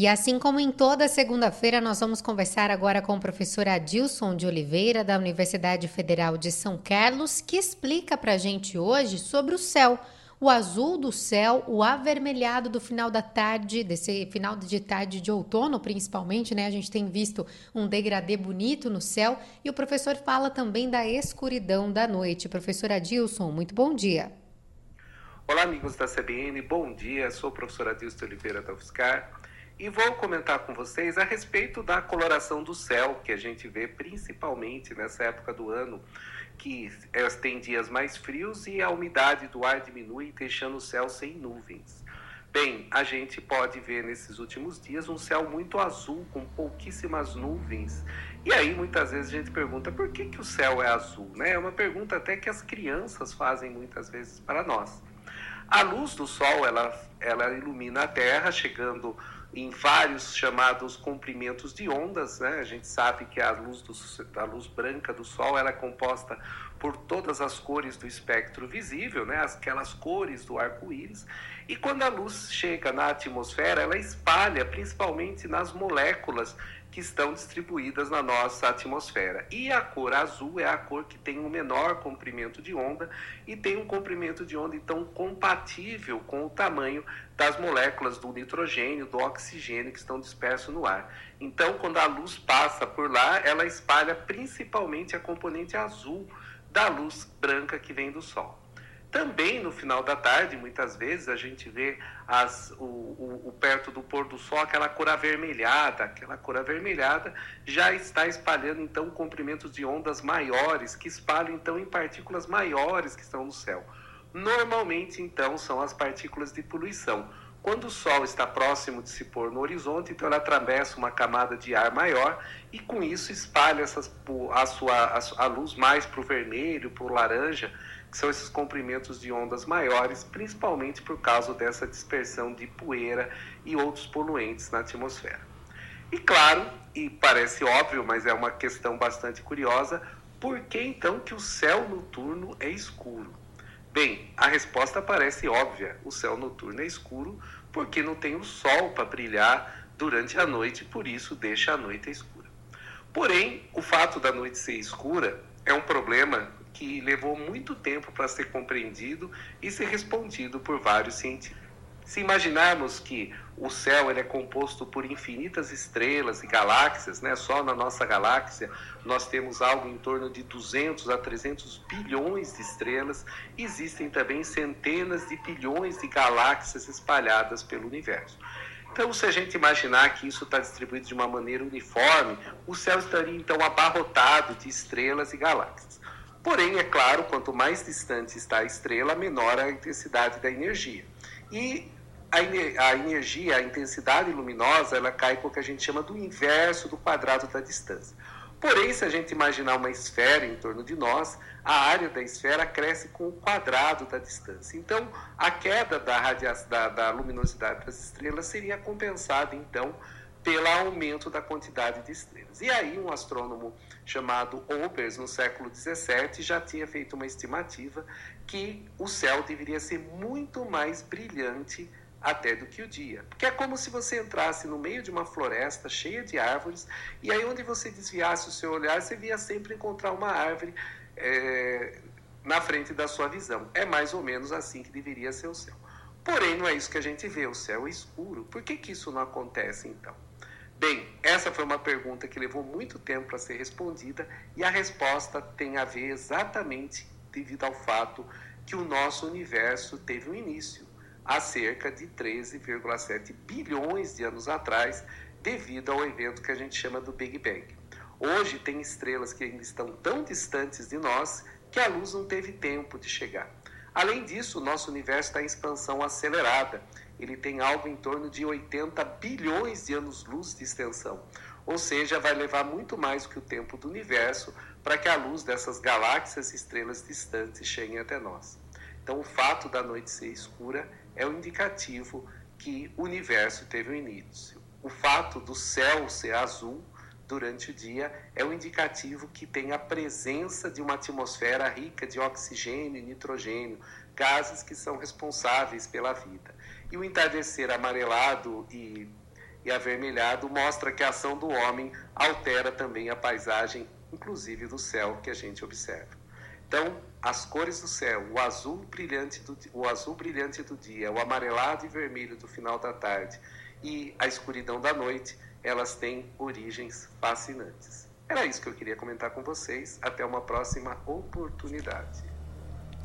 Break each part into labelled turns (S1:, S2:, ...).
S1: E assim como em toda segunda-feira, nós vamos conversar agora com o professor Adilson de Oliveira, da Universidade Federal de São Carlos, que explica para a gente hoje sobre o céu. O azul do céu, o avermelhado do final da tarde, desse final de tarde de outono, principalmente, né? A gente tem visto um degradê bonito no céu. E o professor fala também da escuridão da noite. Professor Adilson, muito bom dia.
S2: Olá, amigos da CBN, bom dia. Sou o professor Adilson Oliveira da UFSCar e vou comentar com vocês a respeito da coloração do céu que a gente vê principalmente nessa época do ano, que tem dias mais frios e a umidade do ar diminui, deixando o céu sem nuvens. Bem, a gente pode ver nesses últimos dias um céu muito azul, com pouquíssimas nuvens. E aí muitas vezes a gente pergunta por que, que o céu é azul? Né? É uma pergunta até que as crianças fazem muitas vezes para nós. A luz do sol ela, ela ilumina a Terra, chegando em vários chamados comprimentos de ondas. Né? A gente sabe que a luz, do, a luz branca do Sol ela é composta por todas as cores do espectro visível, né? aquelas cores do arco-íris. E quando a luz chega na atmosfera, ela espalha principalmente nas moléculas que estão distribuídas na nossa atmosfera. E a cor azul é a cor que tem o um menor comprimento de onda e tem um comprimento de onda então compatível com o tamanho das moléculas do nitrogênio, do oxigênio que estão dispersos no ar. Então, quando a luz passa por lá, ela espalha principalmente a componente azul da luz branca que vem do Sol. Também no final da tarde, muitas vezes, a gente vê as, o, o, o, perto do pôr do sol aquela cor avermelhada. Aquela cor avermelhada já está espalhando, então, comprimentos de ondas maiores, que espalham, então, em partículas maiores que estão no céu. Normalmente, então, são as partículas de poluição. Quando o Sol está próximo de se pôr no horizonte, então ela atravessa uma camada de ar maior e com isso espalha essas, a, sua, a, a luz mais para o vermelho, para o laranja, que são esses comprimentos de ondas maiores, principalmente por causa dessa dispersão de poeira e outros poluentes na atmosfera. E claro, e parece óbvio, mas é uma questão bastante curiosa, por que então que o céu noturno é escuro? Bem, a resposta parece óbvia. O céu noturno é escuro porque não tem o sol para brilhar durante a noite, por isso deixa a noite escura. Porém, o fato da noite ser escura é um problema que levou muito tempo para ser compreendido e ser respondido por vários cientistas. Se imaginarmos que o céu é composto por infinitas estrelas e galáxias, né? só na nossa galáxia nós temos algo em torno de 200 a 300 bilhões de estrelas, existem também centenas de bilhões de galáxias espalhadas pelo universo. Então, se a gente imaginar que isso está distribuído de uma maneira uniforme, o céu estaria então abarrotado de estrelas e galáxias. Porém, é claro, quanto mais distante está a estrela, menor a intensidade da energia. E a, energia, a intensidade luminosa, ela cai com o que a gente chama do inverso do quadrado da distância. Porém, se a gente imaginar uma esfera em torno de nós, a área da esfera cresce com o quadrado da distância. Então, a queda da, da, da luminosidade das estrelas seria compensada, então, pelo aumento da quantidade de estrelas. E aí, um astrônomo chamado Obers, no século XVII, já tinha feito uma estimativa que o céu deveria ser muito mais brilhante até do que o dia. Porque é como se você entrasse no meio de uma floresta cheia de árvores e aí onde você desviasse o seu olhar, você via sempre encontrar uma árvore é, na frente da sua visão. É mais ou menos assim que deveria ser o céu. Porém, não é isso que a gente vê, o céu é escuro. Por que, que isso não acontece então? Bem, essa foi uma pergunta que levou muito tempo para ser respondida e a resposta tem a ver exatamente devido ao fato que o nosso universo teve um início há cerca de 13,7 bilhões de anos atrás, devido ao evento que a gente chama do Big Bang. Hoje tem estrelas que ainda estão tão distantes de nós que a luz não teve tempo de chegar. Além disso, o nosso universo está em expansão acelerada. Ele tem algo em torno de 80 bilhões de anos-luz de extensão. Ou seja, vai levar muito mais do que o tempo do universo para que a luz dessas galáxias e estrelas distantes chegue até nós. Então, o fato da noite ser escura é o indicativo que o universo teve um início. O fato do céu ser azul durante o dia é o indicativo que tem a presença de uma atmosfera rica de oxigênio e nitrogênio, gases que são responsáveis pela vida. E o entardecer amarelado e, e avermelhado mostra que a ação do homem altera também a paisagem, inclusive do céu que a gente observa. Então, as cores do céu, o azul brilhante do, o azul brilhante do dia, o amarelado e vermelho do final da tarde e a escuridão da noite, elas têm origens fascinantes. Era isso que eu queria comentar com vocês. Até uma próxima oportunidade.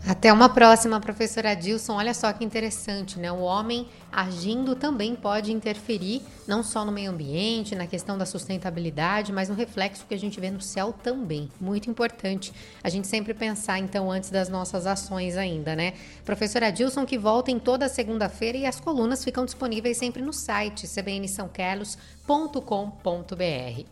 S1: Até uma próxima, professora Adilson. Olha só que interessante, né? O homem agindo também pode interferir, não só no meio ambiente, na questão da sustentabilidade, mas no reflexo que a gente vê no céu também. Muito importante a gente sempre pensar, então, antes das nossas ações ainda, né? Professora Adilson, que volta em toda segunda-feira e as colunas ficam disponíveis sempre no site cbnsãocarlos.com.br.